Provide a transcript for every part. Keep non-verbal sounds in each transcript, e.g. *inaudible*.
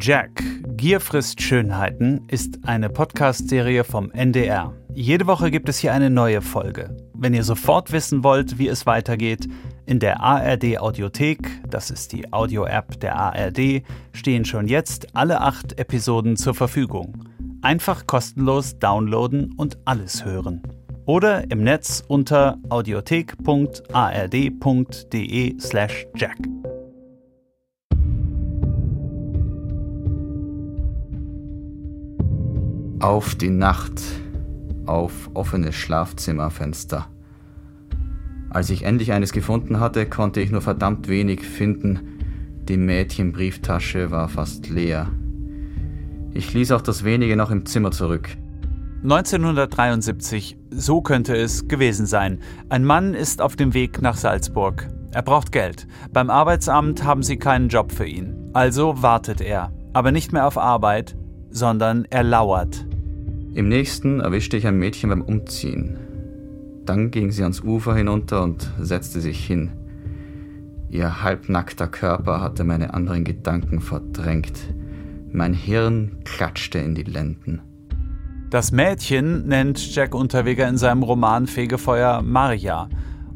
Jack, Gier frisst Schönheiten ist eine Podcast-Serie vom NDR. Jede Woche gibt es hier eine neue Folge. Wenn ihr sofort wissen wollt, wie es weitergeht, in der ARD Audiothek, das ist die Audio-App der ARD, stehen schon jetzt alle acht Episoden zur Verfügung. Einfach kostenlos downloaden und alles hören. Oder im Netz unter audiothek.ard.de slash jack. Auf die Nacht, auf offene Schlafzimmerfenster. Als ich endlich eines gefunden hatte, konnte ich nur verdammt wenig finden. Die Mädchenbrieftasche war fast leer. Ich ließ auch das wenige noch im Zimmer zurück. 1973, so könnte es gewesen sein. Ein Mann ist auf dem Weg nach Salzburg. Er braucht Geld. Beim Arbeitsamt haben sie keinen Job für ihn. Also wartet er. Aber nicht mehr auf Arbeit, sondern er lauert. Im nächsten erwischte ich ein Mädchen beim Umziehen. Dann ging sie ans Ufer hinunter und setzte sich hin. Ihr halbnackter Körper hatte meine anderen Gedanken verdrängt. Mein Hirn klatschte in die Lenden. Das Mädchen nennt Jack Unterweger in seinem Roman Fegefeuer Maria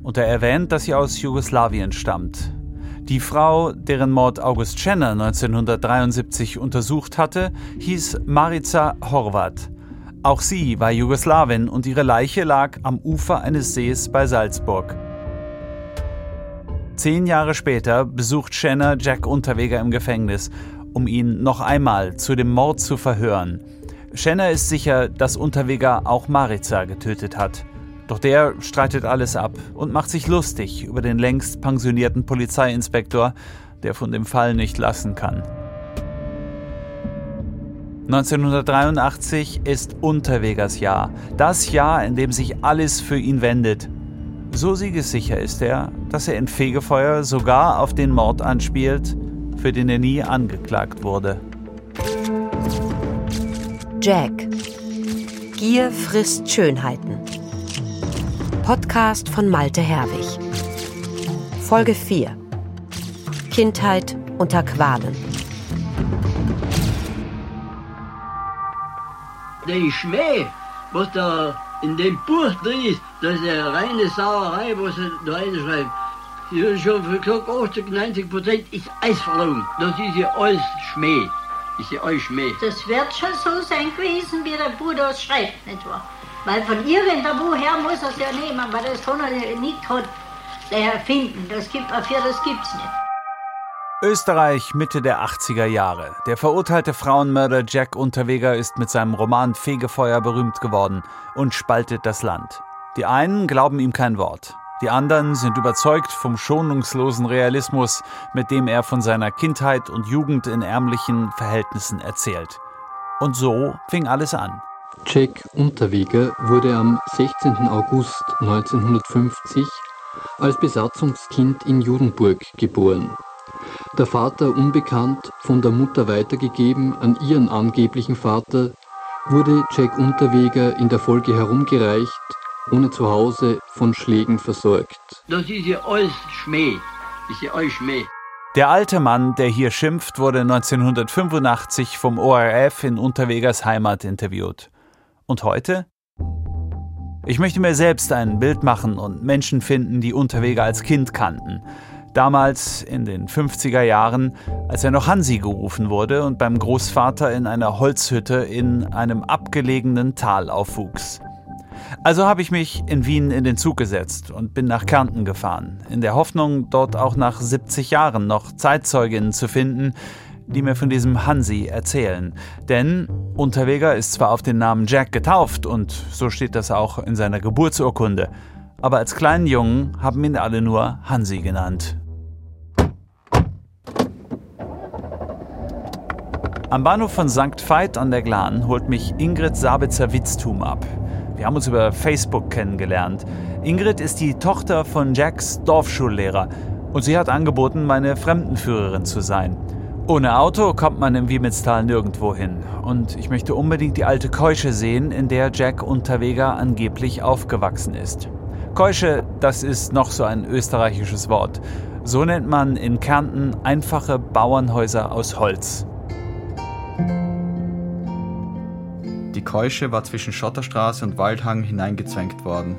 und er erwähnt, dass sie aus Jugoslawien stammt. Die Frau, deren Mord August Schenner 1973 untersucht hatte, hieß Marica Horvat. Auch sie war Jugoslawin und ihre Leiche lag am Ufer eines Sees bei Salzburg. Zehn Jahre später besucht Schenner Jack Unterweger im Gefängnis, um ihn noch einmal zu dem Mord zu verhören. Schenner ist sicher, dass Unterweger auch Marica getötet hat. Doch der streitet alles ab und macht sich lustig über den längst pensionierten Polizeiinspektor, der von dem Fall nicht lassen kann. 1983 ist Unterwegers Jahr, das Jahr, in dem sich alles für ihn wendet. So siegessicher ist er, dass er in Fegefeuer sogar auf den Mord anspielt, für den er nie angeklagt wurde. Jack. Gier frisst Schönheiten. Podcast von Malte Herwig. Folge 4. Kindheit unter Qualen. Der Schmäh, was da in dem Buch drin ist, das ist eine reine Sauerei, was er da reinschreibt. Ich habe schon gesagt, 80, 90 Prozent ist Eisverlogen. Das ist ja alles Schmäh. Ist ja alles Schmäh. Das wird schon so sein gewesen, wie der Buch das schreibt, nicht wahr? Weil von irgendwo her muss er es ja nehmen, aber das kann er nicht hat, der erfinden. Das gibt, dafür, das nicht. Österreich Mitte der 80er Jahre. Der verurteilte Frauenmörder Jack Unterweger ist mit seinem Roman Fegefeuer berühmt geworden und spaltet das Land. Die einen glauben ihm kein Wort. Die anderen sind überzeugt vom schonungslosen Realismus, mit dem er von seiner Kindheit und Jugend in ärmlichen Verhältnissen erzählt. Und so fing alles an. Jack Unterweger wurde am 16. August 1950 als Besatzungskind in Judenburg geboren. Der Vater unbekannt, von der Mutter weitergegeben an ihren angeblichen Vater, wurde Jack Unterweger in der Folge herumgereicht, ohne zu Hause von Schlägen versorgt. Das ist ja alles Schmäh. Das ist ja alles Schmäh. Der alte Mann, der hier schimpft, wurde 1985 vom ORF in Unterwegers Heimat interviewt. Und heute? Ich möchte mir selbst ein Bild machen und Menschen finden, die Unterweger als Kind kannten. Damals in den 50er Jahren, als er noch Hansi gerufen wurde und beim Großvater in einer Holzhütte in einem abgelegenen Tal aufwuchs. Also habe ich mich in Wien in den Zug gesetzt und bin nach Kärnten gefahren, in der Hoffnung, dort auch nach 70 Jahren noch Zeitzeuginnen zu finden, die mir von diesem Hansi erzählen. Denn Unterweger ist zwar auf den Namen Jack getauft und so steht das auch in seiner Geburtsurkunde, aber als kleinen Jungen haben ihn alle nur Hansi genannt. Am Bahnhof von St. Veit an der Glan holt mich Ingrid Sabitzer-Witztum ab. Wir haben uns über Facebook kennengelernt. Ingrid ist die Tochter von Jacks Dorfschullehrer und sie hat angeboten, meine Fremdenführerin zu sein. Ohne Auto kommt man im Wiemitztal nirgendwo hin. Und ich möchte unbedingt die alte Keusche sehen, in der Jack Unterweger angeblich aufgewachsen ist. Keusche, das ist noch so ein österreichisches Wort. So nennt man in Kärnten einfache Bauernhäuser aus Holz. Die Keusche war zwischen Schotterstraße und Waldhang hineingezwängt worden.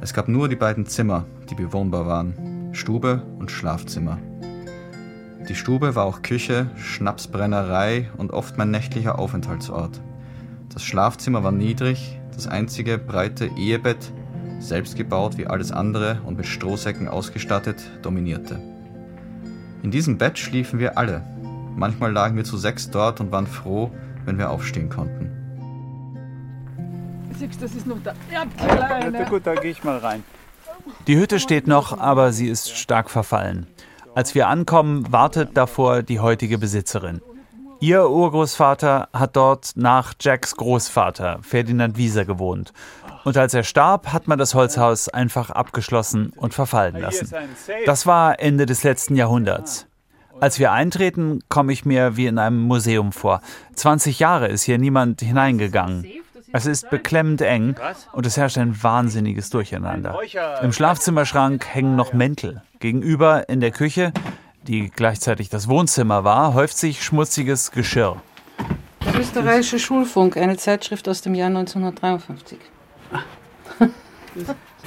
Es gab nur die beiden Zimmer, die bewohnbar waren, Stube und Schlafzimmer. Die Stube war auch Küche, Schnapsbrennerei und oft mein nächtlicher Aufenthaltsort. Das Schlafzimmer war niedrig, das einzige breite Ehebett, selbst gebaut wie alles andere und mit Strohsäcken ausgestattet, dominierte. In diesem Bett schliefen wir alle. Manchmal lagen wir zu sechs dort und waren froh, wenn wir aufstehen konnten. Siehst, das ist noch der Erdkleine. Gut, da gehe ich mal rein. Die Hütte steht noch, aber sie ist stark verfallen. Als wir ankommen, wartet davor die heutige Besitzerin. Ihr Urgroßvater hat dort nach Jacks Großvater, Ferdinand Wieser, gewohnt. Und als er starb, hat man das Holzhaus einfach abgeschlossen und verfallen lassen. Das war Ende des letzten Jahrhunderts. Als wir eintreten, komme ich mir wie in einem Museum vor. 20 Jahre ist hier niemand hineingegangen. Es ist beklemmend eng und es herrscht ein wahnsinniges Durcheinander. Im Schlafzimmerschrank hängen noch Mäntel. Gegenüber in der Küche, die gleichzeitig das Wohnzimmer war, häuft sich schmutziges Geschirr. Der österreichische Schulfunk, eine Zeitschrift aus dem Jahr 1953.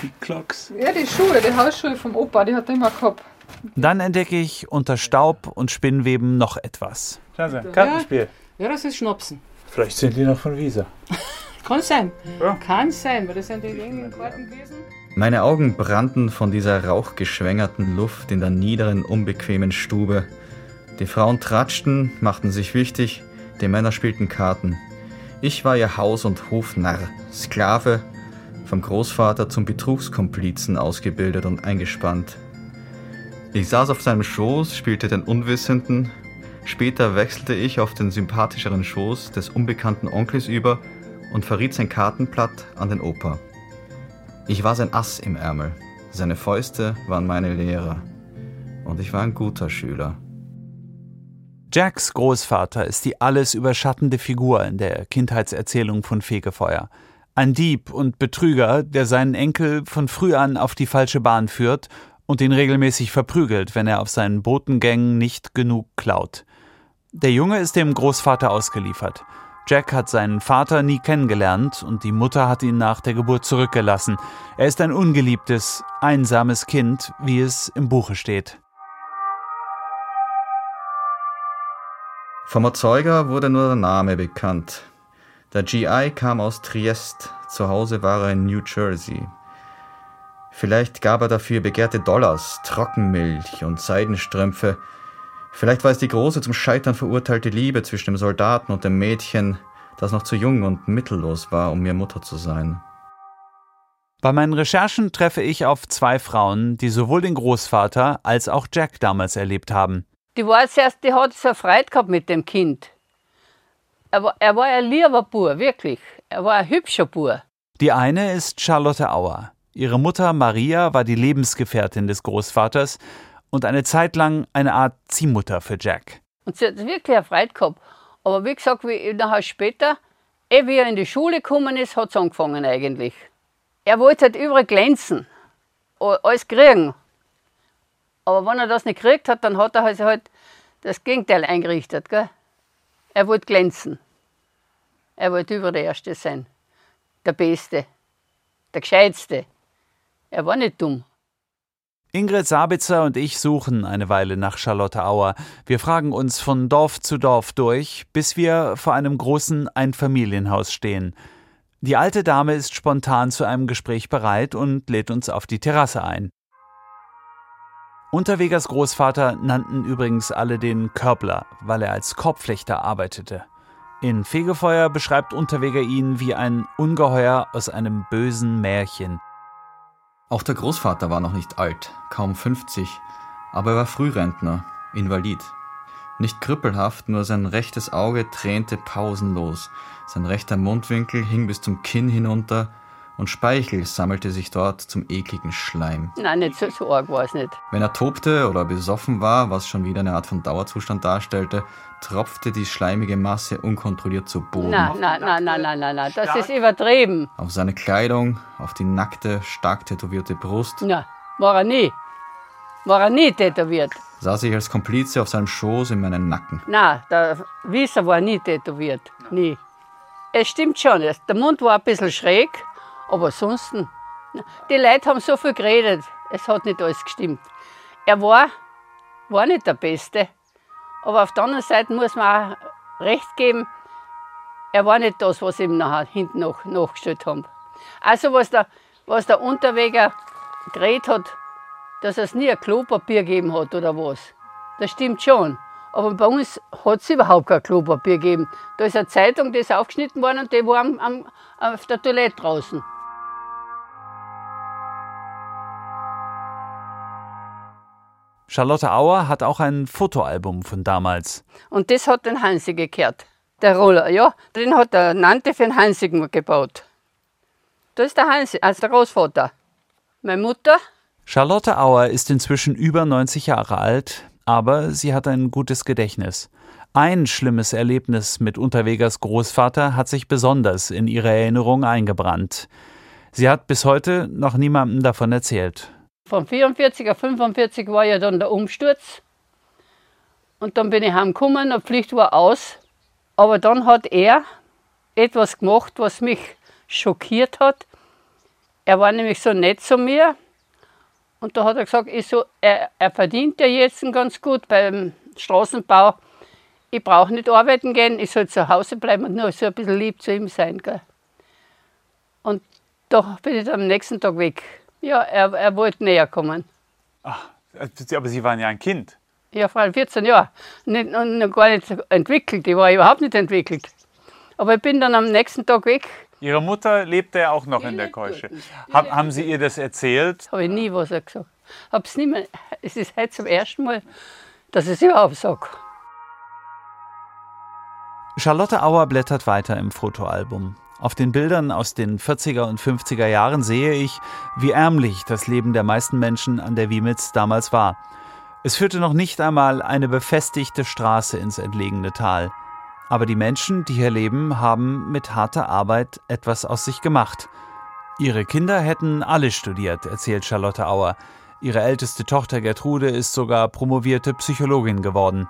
Die Klocks. Ja, die Schule, die Hausschule vom Opa, die hat er immer gehabt. Dann entdecke ich unter Staub und Spinnweben noch etwas. Kartenspiel. Ja, das ist Schnapsen. Vielleicht sind die noch von Visa. *laughs* Kann sein. Kann sein, weil das sind die engen Karten gewesen. Meine Augen brannten von dieser rauchgeschwängerten Luft in der niederen, unbequemen Stube. Die Frauen tratschten, machten sich wichtig, die Männer spielten Karten. Ich war ihr Haus- und Hofnarr, Sklave, vom Großvater zum Betrugskomplizen ausgebildet und eingespannt. Ich saß auf seinem Schoß, spielte den Unwissenden. Später wechselte ich auf den sympathischeren Schoß des unbekannten Onkels über und verriet sein Kartenblatt an den Opa. Ich war sein Ass im Ärmel. Seine Fäuste waren meine Lehrer. Und ich war ein guter Schüler. Jacks Großvater ist die alles überschattende Figur in der Kindheitserzählung von Fegefeuer. Ein Dieb und Betrüger, der seinen Enkel von früh an auf die falsche Bahn führt und ihn regelmäßig verprügelt, wenn er auf seinen Botengängen nicht genug klaut. Der Junge ist dem Großvater ausgeliefert. Jack hat seinen Vater nie kennengelernt und die Mutter hat ihn nach der Geburt zurückgelassen. Er ist ein ungeliebtes, einsames Kind, wie es im Buche steht. Vom Erzeuger wurde nur der Name bekannt. Der GI kam aus Triest, zu Hause war er in New Jersey. Vielleicht gab er dafür begehrte Dollars, Trockenmilch und Seidenstrümpfe. Vielleicht war es die große zum Scheitern verurteilte Liebe zwischen dem Soldaten und dem Mädchen, das noch zu jung und mittellos war, um mir Mutter zu sein. Bei meinen Recherchen treffe ich auf zwei Frauen, die sowohl den Großvater als auch Jack damals erlebt haben. Die war zuerst, die hat so Freude gehabt mit dem Kind. Er war, er war ein lieber Bub, wirklich. Er war ein hübscher Bub. Die eine ist Charlotte Auer. Ihre Mutter Maria war die Lebensgefährtin des Großvaters und eine Zeit lang eine Art Ziehmutter für Jack. Und sie hat wirklich eine Freude gehabt. Aber wie gesagt, wie nachher später, eh wie er in die Schule gekommen ist, hat es angefangen eigentlich. Er wollte halt überall glänzen, alles kriegen. Aber wenn er das nicht gekriegt hat, dann hat er also halt das Gegenteil eingerichtet. Gell? Er wollte glänzen. Er wollte über der Erste sein. Der Beste. Der Gescheitste. Er war nicht dumm. Ingrid Sabitzer und ich suchen eine Weile nach Charlotte Auer. Wir fragen uns von Dorf zu Dorf durch, bis wir vor einem großen Einfamilienhaus stehen. Die alte Dame ist spontan zu einem Gespräch bereit und lädt uns auf die Terrasse ein. Unterwegers Großvater nannten übrigens alle den Körbler, weil er als Korbflechter arbeitete. In Fegefeuer beschreibt Unterweger ihn wie ein Ungeheuer aus einem bösen Märchen. Auch der Großvater war noch nicht alt, kaum 50, aber er war Frührentner, Invalid. Nicht krüppelhaft, nur sein rechtes Auge tränte pausenlos, sein rechter Mundwinkel hing bis zum Kinn hinunter und Speichel sammelte sich dort zum ekligen Schleim. Nein, nicht so, so arg war es nicht. Wenn er tobte oder besoffen war, was schon wieder eine Art von Dauerzustand darstellte, tropfte die schleimige Masse unkontrolliert zu Boden. Nein, nein, nein, nein, nein, nein, nein, das ist übertrieben. Auf seine Kleidung, auf die nackte, stark tätowierte Brust. Na, war er nie. War er nie tätowiert. Saß ich als Komplize auf seinem Schoß in meinen Nacken. Nein, der Wieser war nie tätowiert. Nie. Es stimmt schon, es- der Mund war ein bisschen schräg, aber sonst. Die Leute haben so viel geredet, es hat nicht alles gestimmt. Er war, war nicht der Beste, aber auf der anderen Seite muss man auch recht geben, er war nicht das, was ihm nachher hinten noch nachgestellt haben. Also, was der, was der Unterweger geredet hat, dass es nie ein Klopapier gegeben hat oder was. Das stimmt schon. Aber bei uns hat es überhaupt kein Klopapier gegeben. Da ist eine Zeitung, die ist aufgeschnitten worden und die war am, am, auf der Toilette draußen. Charlotte Auer hat auch ein Fotoalbum von damals. Und das hat den Hansi gekehrt. Der Roller, ja. Den hat der Nante für den Hansi gebaut. Da ist der Hansi, also der Großvater. Meine Mutter, Charlotte Auer ist inzwischen über 90 Jahre alt, aber sie hat ein gutes Gedächtnis. Ein schlimmes Erlebnis mit Unterwegers Großvater hat sich besonders in ihre Erinnerung eingebrannt. Sie hat bis heute noch niemandem davon erzählt. Von 44 auf 45 war ja dann der Umsturz. Und dann bin ich heimgekommen, die Pflicht war aus. Aber dann hat er etwas gemacht, was mich schockiert hat. Er war nämlich so nett zu mir. Und da hat er gesagt, ich so, er, er verdient ja jetzt ganz gut beim Straßenbau. Ich brauche nicht arbeiten gehen, ich soll zu Hause bleiben und nur so ein bisschen lieb zu ihm sein. Gell? Und da bin ich am nächsten Tag weg. Ja, er, er wollte näher kommen. Aber Sie waren ja ein Kind. Ja, vor allem 14 Jahre. Nicht, und noch gar nicht entwickelt. Ich war überhaupt nicht entwickelt. Aber ich bin dann am nächsten Tag weg. Ihre Mutter lebte ja auch noch in der Keusche. Hab, haben Sie ihr das erzählt? Habe ich nie was gesagt. Hab's nie mehr. Es ist heute zum ersten Mal, dass ich es überhaupt sage. Charlotte Auer blättert weiter im Fotoalbum. Auf den Bildern aus den 40er und 50er Jahren sehe ich, wie ärmlich das Leben der meisten Menschen an der Wiemitz damals war. Es führte noch nicht einmal eine befestigte Straße ins entlegene Tal. Aber die Menschen, die hier leben, haben mit harter Arbeit etwas aus sich gemacht. Ihre Kinder hätten alle studiert, erzählt Charlotte Auer. Ihre älteste Tochter Gertrude ist sogar promovierte Psychologin geworden.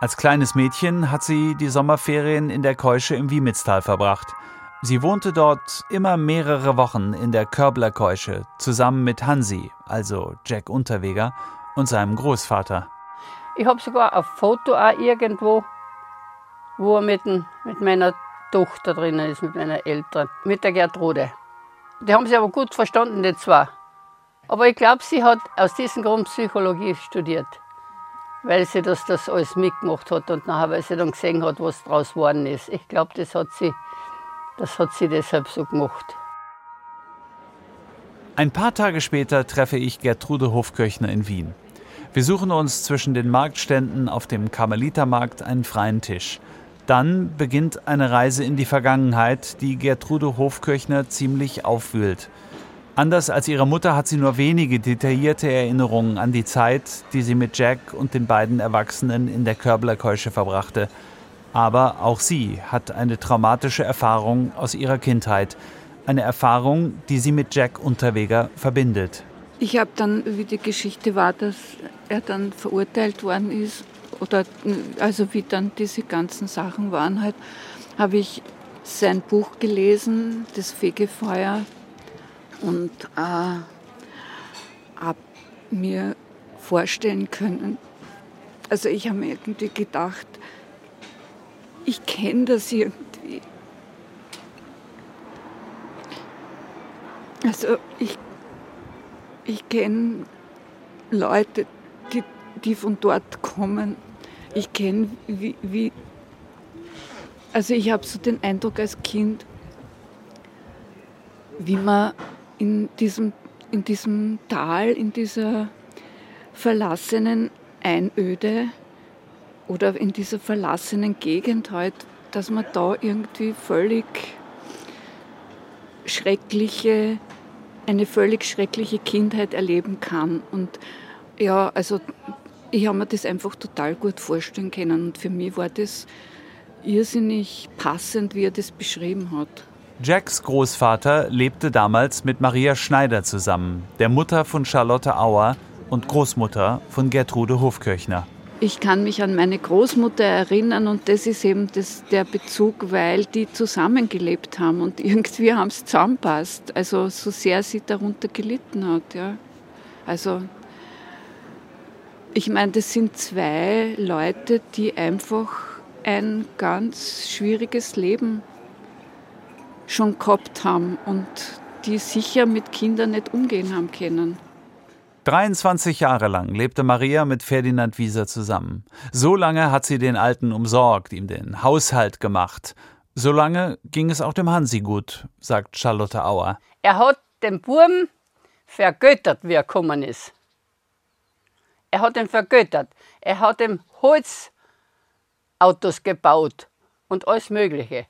Als kleines Mädchen hat sie die Sommerferien in der Keusche im Wiemitztal verbracht. Sie wohnte dort immer mehrere Wochen in der Körblerkeusche zusammen mit Hansi, also Jack Unterweger, und seinem Großvater. Ich habe sogar ein Foto auch irgendwo, wo er mit, mit meiner Tochter drinnen ist, mit meiner Eltern, mit der Gertrude. Die haben sich aber gut verstanden, die zwei. Aber ich glaube, sie hat aus diesem Grund Psychologie studiert, weil sie das, das alles mitgemacht hat und nachher, weil sie dann gesehen hat, was daraus geworden ist. Ich glaube, das hat sie, das hat sie deshalb so gemacht. Ein paar Tage später treffe ich Gertrude Hofkirchner in Wien. Wir suchen uns zwischen den Marktständen auf dem Karmelitermarkt einen freien Tisch. Dann beginnt eine Reise in die Vergangenheit, die Gertrude Hofkirchner ziemlich aufwühlt. Anders als ihre Mutter hat sie nur wenige detaillierte Erinnerungen an die Zeit, die sie mit Jack und den beiden Erwachsenen in der Körblerkeusche verbrachte. Aber auch sie hat eine traumatische Erfahrung aus ihrer Kindheit. Eine Erfahrung, die sie mit Jack Unterweger verbindet. Ich habe dann, wie die Geschichte war, dass er dann verurteilt worden ist, oder also wie dann diese ganzen Sachen waren halt, habe ich sein Buch gelesen, das Fegefeuer, und äh, habe mir vorstellen können, also ich habe mir irgendwie gedacht, ich kenne das irgendwie. Also ich, ich kenne Leute, die, die von dort kommen. Ich kenne, wie, wie, also ich habe so den Eindruck als Kind, wie man in diesem, in diesem Tal, in dieser verlassenen Einöde oder in dieser verlassenen Gegend halt, dass man da irgendwie völlig schreckliche, eine völlig schreckliche Kindheit erleben kann. Und ja, also ich habe mir das einfach total gut vorstellen können. Und für mich war das irrsinnig passend, wie er das beschrieben hat. Jacks Großvater lebte damals mit Maria Schneider zusammen, der Mutter von Charlotte Auer und Großmutter von Gertrude Hofkirchner. Ich kann mich an meine Großmutter erinnern und das ist eben das, der Bezug, weil die zusammengelebt haben und *laughs* irgendwie haben es zusammenpasst. Also so sehr sie darunter gelitten hat. Ja. Also ich meine, das sind zwei Leute, die einfach ein ganz schwieriges Leben schon gehabt haben und die sicher mit Kindern nicht umgehen haben können. 23 Jahre lang lebte Maria mit Ferdinand Wieser zusammen. So lange hat sie den Alten umsorgt, ihm den Haushalt gemacht. So lange ging es auch dem Hansi gut, sagt Charlotte Auer. Er hat den Burm vergöttert, wie er gekommen ist. Er hat ihn vergöttert. Er hat ihm Holzautos gebaut und alles Mögliche.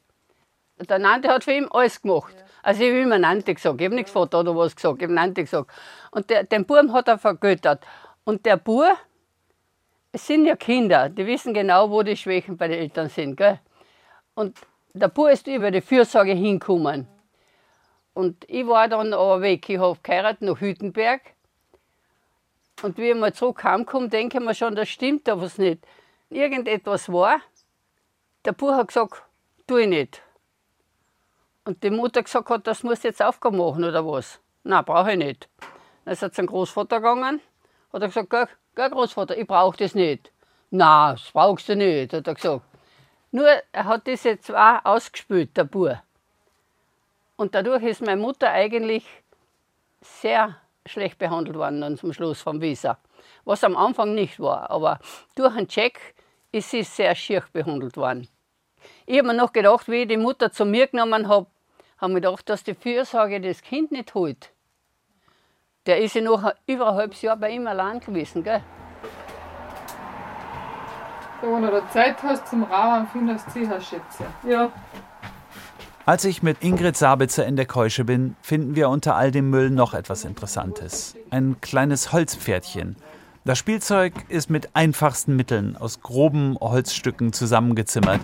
Der Nante hat für ihn alles gemacht. Also ich habe immer Nante gesagt. Ich habe nichts Vater oder was gesagt. Ich habe Nante gesagt. Und der, den Buben hat er vergöttert. Und der Bub, es sind ja Kinder, die wissen genau, wo die Schwächen bei den Eltern sind. Gell? Und der Bub ist über die Fürsorge hingekommen. Und ich war dann aber weg. Ich habe geheiratet nach Hüttenberg. Und wie ich mal zurück heimkomme, denke ich mir schon, das stimmt da was nicht. Irgendetwas war. Der Bub hat gesagt, tu ich nicht. Und die Mutter gesagt hat, das muss jetzt Aufgabe machen oder was? Nein, brauche ich nicht. Dann ist er zum Großvater gegangen, hat er gesagt, gell, gell Großvater, ich brauche das nicht. Nein, das brauchst du nicht, hat er gesagt. Nur, er hat diese zwei ausgespült, der Bub. Und dadurch ist meine Mutter eigentlich sehr schlecht behandelt worden dann zum Schluss vom Visa. Was am Anfang nicht war. Aber durch einen Check ist sie sehr schier behandelt worden. Ich habe mir noch gedacht, wie ich die Mutter zu mir genommen habe, habe ich gedacht, dass die Fürsorge das Kind nicht holt. Der ist ja noch über ein halbes Jahr bei ihm allein gewesen. Gell? Wenn du Zeit hast zum Rahmen, findest du sicher Schätze. Ja. Als ich mit Ingrid Sabitzer in der Keusche bin, finden wir unter all dem Müll noch etwas Interessantes. Ein kleines Holzpferdchen. Das Spielzeug ist mit einfachsten Mitteln aus groben Holzstücken zusammengezimmert.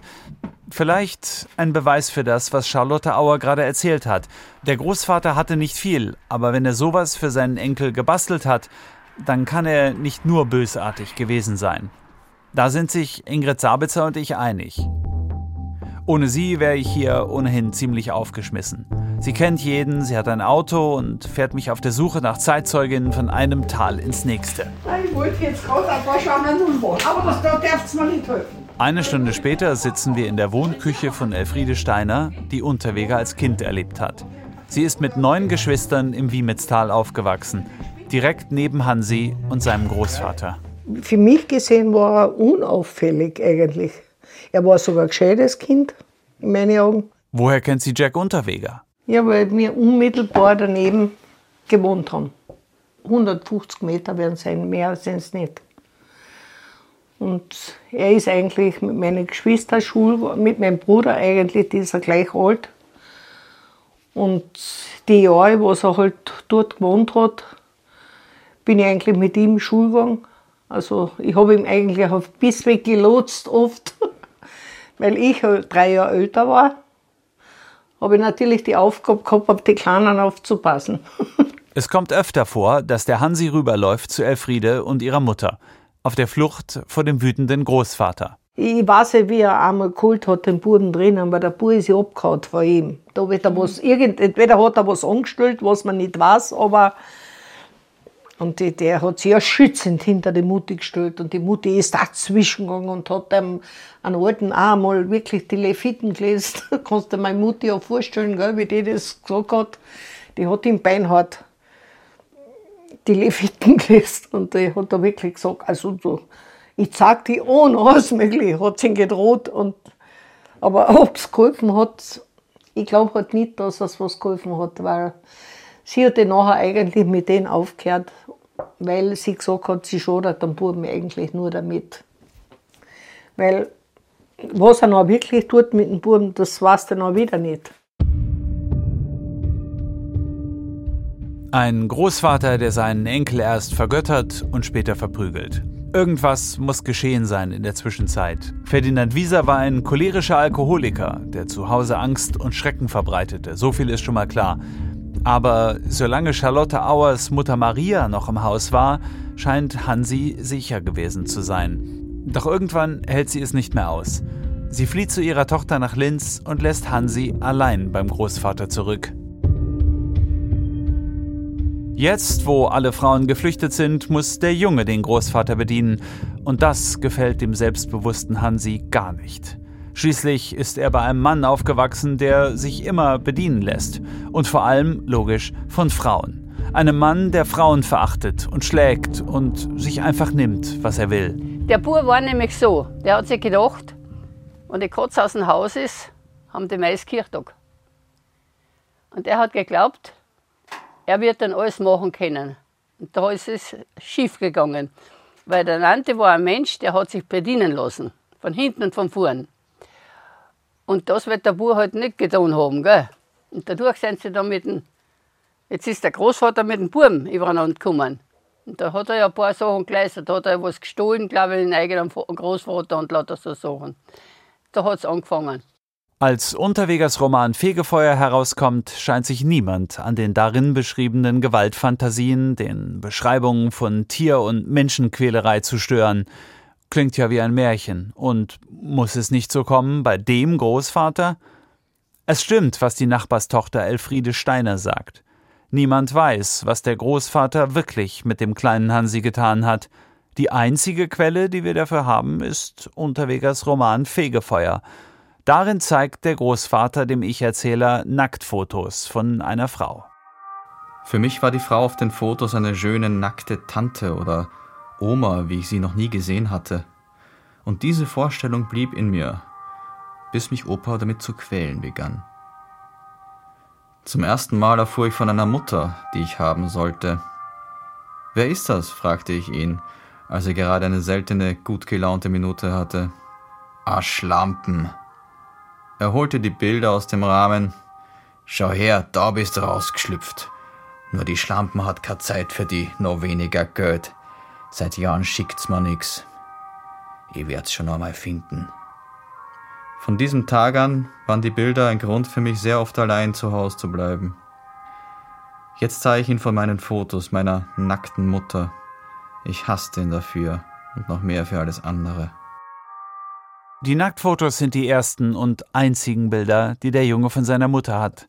Vielleicht ein Beweis für das, was Charlotte Auer gerade erzählt hat. Der Großvater hatte nicht viel, aber wenn er sowas für seinen Enkel gebastelt hat, dann kann er nicht nur bösartig gewesen sein. Da sind sich Ingrid Sabitzer und ich einig. Ohne sie wäre ich hier ohnehin ziemlich aufgeschmissen. Sie kennt jeden, sie hat ein Auto und fährt mich auf der Suche nach Zeitzeuginnen von einem Tal ins nächste. Ich wollte jetzt gerade ein paar aber das, da darf mir nicht helfen. Eine Stunde später sitzen wir in der Wohnküche von Elfriede Steiner, die Unterweger als Kind erlebt hat. Sie ist mit neun Geschwistern im Wiemitztal aufgewachsen, direkt neben Hansi und seinem Großvater. Für mich gesehen war er unauffällig eigentlich. Er war sogar ein gescheites Kind, in meinen Augen. Woher kennt sie Jack Unterweger? Ja, weil wir unmittelbar daneben gewohnt haben. 150 Meter werden sein, mehr sind es nicht. Und er ist eigentlich mit meinen Geschwistern Schul, mit meinem Bruder eigentlich, die ist gleich alt. Und die Jahre, wo er halt dort gewohnt hat, bin ich eigentlich mit ihm Schul. Also ich habe ihn eigentlich auf Bissweg gelotst oft, *laughs* weil ich halt drei Jahre älter war habe ich natürlich die Aufgabe gehabt, auf die Kleinen aufzupassen. *laughs* Es kommt öfter vor, dass der Hansi rüberläuft zu Elfriede und ihrer Mutter, auf der Flucht vor dem wütenden Großvater. Ich weiß nicht, wie er einmal geholt hat, den Buben drinnen, aber der Bub ist ja abgehauen von ihm. Da wird er was, entweder hat er was angestellt, was man nicht weiß, aber und die, der hat sich ja schützend hinter die Mutti gestellt und die Mutti ist dazwischen gegangen und hat dem einen alten auch mal wirklich die Leviten gelesen. *laughs* Kannst du dir meine Mutti auch vorstellen, gell, wie die das gesagt hat. Die hat im Beinhard die Leviten *laughs* gelesen und die hat da wirklich gesagt, also so, ich zeig die an, alles mögliche, hat sie gedroht. Und, aber ob es geholfen hat, ich glaube halt nicht, dass es was geholfen hat, weil sie hat dann nachher eigentlich mit denen aufgehört, weil sie gesagt hat, sie schadet dem Buben eigentlich nur damit. Weil was er noch wirklich tut mit dem Buben, das weiß er noch wieder nicht. Ein Großvater, der seinen Enkel erst vergöttert und später verprügelt. Irgendwas muss geschehen sein in der Zwischenzeit. Ferdinand Wieser war ein cholerischer Alkoholiker, der zu Hause Angst und Schrecken verbreitete. So viel ist schon mal klar. Aber solange Charlotte Auers Mutter Maria noch im Haus war, scheint Hansi sicher gewesen zu sein. Doch irgendwann hält sie es nicht mehr aus. Sie flieht zu ihrer Tochter nach Linz und lässt Hansi allein beim Großvater zurück. Jetzt, wo alle Frauen geflüchtet sind, muss der Junge den Großvater bedienen. Und das gefällt dem selbstbewussten Hansi gar nicht. Schließlich ist er bei einem Mann aufgewachsen, der sich immer bedienen lässt. Und vor allem, logisch, von Frauen. Einem Mann, der Frauen verachtet und schlägt und sich einfach nimmt, was er will. Der Bub war nämlich so, der hat sich gedacht, wenn die Katze aus dem Haus ist, haben die Mais Kirchtag. Und er hat geglaubt, er wird dann alles machen können. Und da ist es schief gegangen. Weil der Nante war ein Mensch, der hat sich bedienen lassen. Von hinten und von vorn. Und das wird der Bub halt nicht getan haben. Gell? Und dadurch sind sie dann mit dem. Jetzt ist der Großvater mit dem Buben übereinander gekommen. Und da hat er ja ein paar Sachen geleistet. Da hat er was gestohlen, glaube ich, den eigenen Großvater und lauter so Sachen. Da hat es angefangen. Als Unterwegers Roman Fegefeuer herauskommt, scheint sich niemand an den darin beschriebenen Gewaltfantasien, den Beschreibungen von Tier- und Menschenquälerei zu stören. Klingt ja wie ein Märchen. Und muss es nicht so kommen bei dem Großvater? Es stimmt, was die Nachbarstochter Elfriede Steiner sagt. Niemand weiß, was der Großvater wirklich mit dem kleinen Hansi getan hat. Die einzige Quelle, die wir dafür haben, ist Unterwegers Roman Fegefeuer – Darin zeigt der Großvater dem Ich-Erzähler Nacktfotos von einer Frau. Für mich war die Frau auf den Fotos eine schöne nackte Tante oder Oma, wie ich sie noch nie gesehen hatte. Und diese Vorstellung blieb in mir, bis mich Opa damit zu quälen begann. Zum ersten Mal erfuhr ich von einer Mutter, die ich haben sollte. Wer ist das? fragte ich ihn, als er gerade eine seltene, gut gelaunte Minute hatte. Ah, Schlampen, er holte die Bilder aus dem Rahmen. Schau her, da bist du rausgeschlüpft. Nur die Schlampen hat keine Zeit für die, noch weniger Geld. Seit Jahren schickt's mir nix. Ich werd's schon einmal finden. Von diesem Tag an waren die Bilder ein Grund für mich, sehr oft allein zu Hause zu bleiben. Jetzt sah ich ihn von meinen Fotos meiner nackten Mutter. Ich hasste ihn dafür und noch mehr für alles andere. Die Nacktfotos sind die ersten und einzigen Bilder, die der Junge von seiner Mutter hat.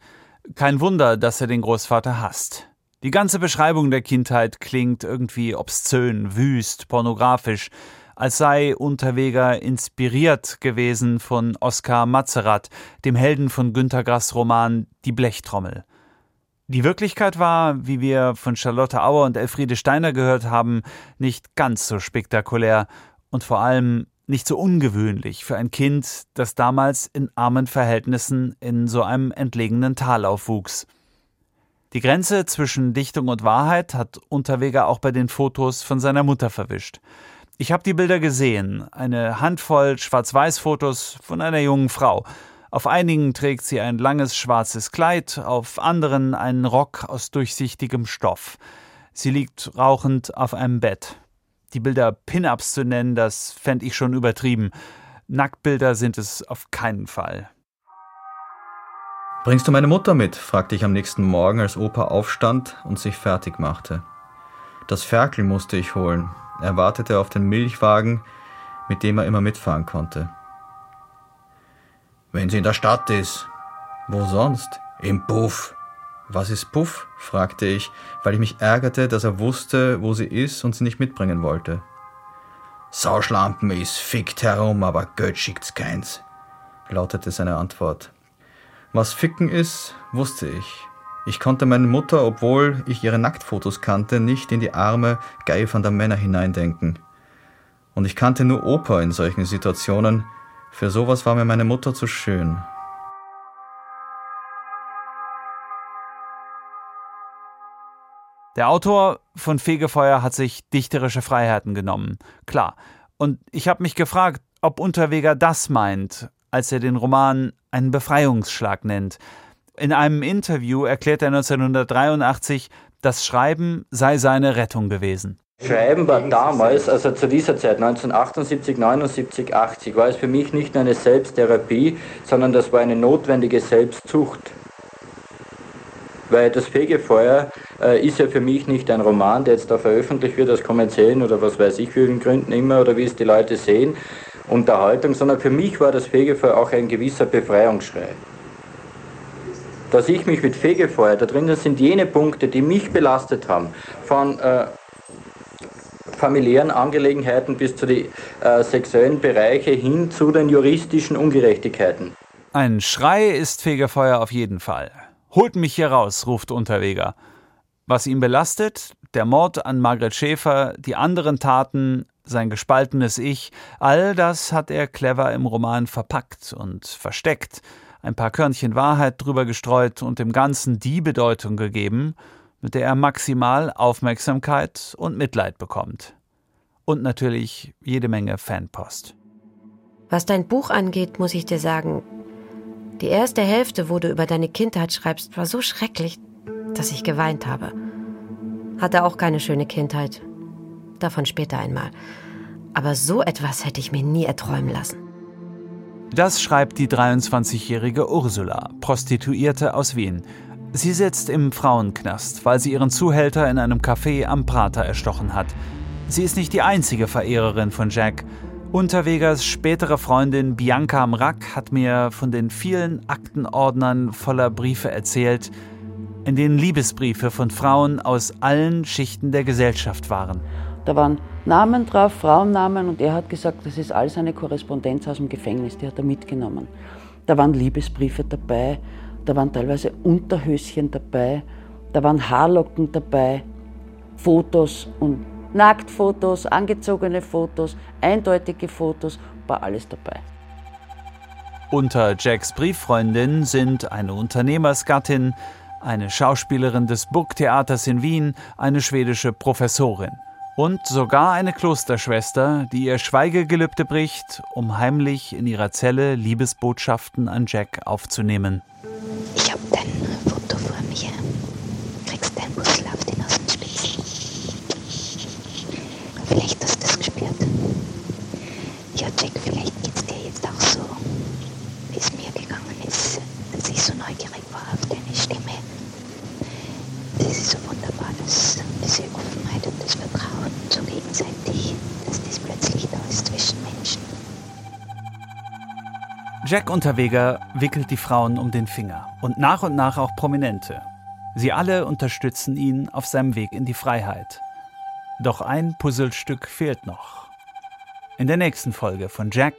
Kein Wunder, dass er den Großvater hasst. Die ganze Beschreibung der Kindheit klingt irgendwie obszön, wüst, pornografisch, als sei Unterweger inspiriert gewesen von Oskar Mazerat, dem Helden von Günter Grass Roman Die Blechtrommel. Die Wirklichkeit war, wie wir von Charlotte Auer und Elfriede Steiner gehört haben, nicht ganz so spektakulär und vor allem nicht so ungewöhnlich für ein Kind, das damals in armen Verhältnissen in so einem entlegenen Tal aufwuchs. Die Grenze zwischen Dichtung und Wahrheit hat Unterweger auch bei den Fotos von seiner Mutter verwischt. Ich habe die Bilder gesehen, eine Handvoll Schwarz-Weiß-Fotos von einer jungen Frau. Auf einigen trägt sie ein langes schwarzes Kleid, auf anderen einen Rock aus durchsichtigem Stoff. Sie liegt rauchend auf einem Bett. Die Bilder Pin-Ups zu nennen, das fände ich schon übertrieben. Nacktbilder sind es auf keinen Fall. Bringst du meine Mutter mit? fragte ich am nächsten Morgen, als Opa aufstand und sich fertig machte. Das Ferkel musste ich holen. Er wartete auf den Milchwagen, mit dem er immer mitfahren konnte. Wenn sie in der Stadt ist. Wo sonst? Im Puff. Was ist Puff? fragte ich, weil ich mich ärgerte, dass er wusste, wo sie ist und sie nicht mitbringen wollte. Sauschlampen ist fickt herum, aber Geld schickt's keins, lautete seine Antwort. Was Ficken ist, wusste ich. Ich konnte meine Mutter, obwohl ich ihre Nacktfotos kannte, nicht in die Arme geifernder Männer hineindenken. Und ich kannte nur Opa in solchen Situationen. Für sowas war mir meine Mutter zu schön. Der Autor von Fegefeuer hat sich dichterische Freiheiten genommen. Klar. Und ich habe mich gefragt, ob Unterweger das meint, als er den Roman einen Befreiungsschlag nennt. In einem Interview erklärt er 1983, das Schreiben sei seine Rettung gewesen. Schreiben war damals, also zu dieser Zeit, 1978, 79, 80, war es für mich nicht nur eine Selbsttherapie, sondern das war eine notwendige Selbstzucht. Weil das Fegefeuer äh, ist ja für mich nicht ein Roman, der jetzt da veröffentlicht wird aus kommerziellen oder was weiß ich für Gründen immer oder wie es die Leute sehen, Unterhaltung, sondern für mich war das Fegefeuer auch ein gewisser Befreiungsschrei. Dass ich mich mit Fegefeuer, da drinnen sind jene Punkte, die mich belastet haben, von äh, familiären Angelegenheiten bis zu den äh, sexuellen Bereiche hin zu den juristischen Ungerechtigkeiten. Ein Schrei ist Fegefeuer auf jeden Fall. Holt mich hier raus, ruft Unterweger. Was ihn belastet, der Mord an Margret Schäfer, die anderen Taten, sein gespaltenes Ich, all das hat er clever im Roman verpackt und versteckt, ein paar Körnchen Wahrheit drüber gestreut und dem Ganzen die Bedeutung gegeben, mit der er maximal Aufmerksamkeit und Mitleid bekommt. Und natürlich jede Menge Fanpost. Was dein Buch angeht, muss ich dir sagen, die erste Hälfte, wo du über deine Kindheit schreibst, war so schrecklich, dass ich geweint habe. Hatte auch keine schöne Kindheit. Davon später einmal. Aber so etwas hätte ich mir nie erträumen lassen. Das schreibt die 23-jährige Ursula, Prostituierte aus Wien. Sie sitzt im Frauenknast, weil sie ihren Zuhälter in einem Café am Prater erstochen hat. Sie ist nicht die einzige Verehrerin von Jack. Unterwegers spätere Freundin Bianca Mrack hat mir von den vielen Aktenordnern voller Briefe erzählt, in denen Liebesbriefe von Frauen aus allen Schichten der Gesellschaft waren. Da waren Namen drauf, Frauennamen, und er hat gesagt, das ist alles eine Korrespondenz aus dem Gefängnis, die hat er mitgenommen. Da waren Liebesbriefe dabei, da waren teilweise Unterhöschen dabei, da waren Haarlocken dabei, Fotos und Nacktfotos, angezogene Fotos, eindeutige Fotos, war alles dabei. Unter Jacks Brieffreundin sind eine Unternehmersgattin, eine Schauspielerin des Burgtheaters in Wien, eine schwedische Professorin und sogar eine Klosterschwester, die ihr Schweigegelübde bricht, um heimlich in ihrer Zelle Liebesbotschaften an Jack aufzunehmen. Ich hab dein Foto vor mir. Kriegst dein Puzzle auf den Außenspiegel. Vielleicht hast du das gespürt. Ja, Jack, vielleicht geht's dir jetzt auch so, wie es mir gegangen ist, dass ich so neugierig war auf deine Stimme. Das ist so wunderbar, dass diese Offenheit und das Vertrauen so gegenseitig, dass das plötzlich da ist zwischen Menschen. Jack Unterweger wickelt die Frauen um den Finger und nach und nach auch Prominente. Sie alle unterstützen ihn auf seinem Weg in die Freiheit. Doch ein Puzzlestück fehlt noch. In der nächsten Folge von Jack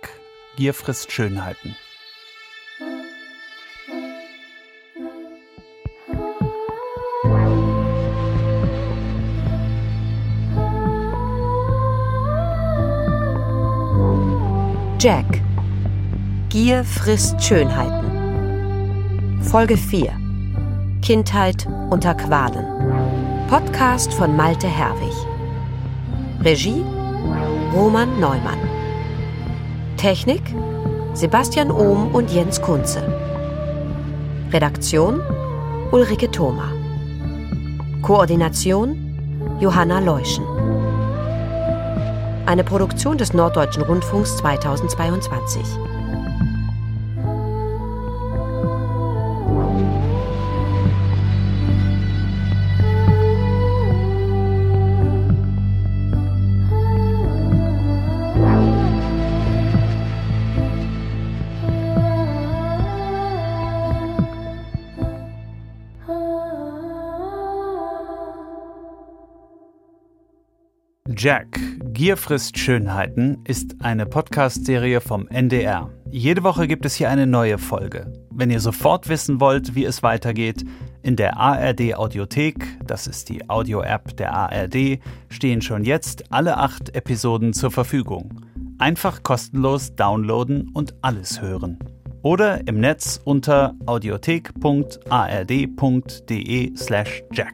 Gier frisst Schönheiten. Jack. Gier frisst Schönheiten. Folge 4. Kindheit unter Qualen. Podcast von Malte Herwig. Regie Roman Neumann. Technik Sebastian Ohm und Jens Kunze. Redaktion Ulrike Thoma. Koordination Johanna Leuschen. Eine Produktion des Norddeutschen Rundfunks 2022. Jack, Gier frisst Schönheiten ist eine Podcast-Serie vom NDR. Jede Woche gibt es hier eine neue Folge. Wenn ihr sofort wissen wollt, wie es weitergeht, in der ARD Audiothek, das ist die Audio-App der ARD, stehen schon jetzt alle acht Episoden zur Verfügung. Einfach kostenlos downloaden und alles hören. Oder im Netz unter audiothek.ard.de slash jack.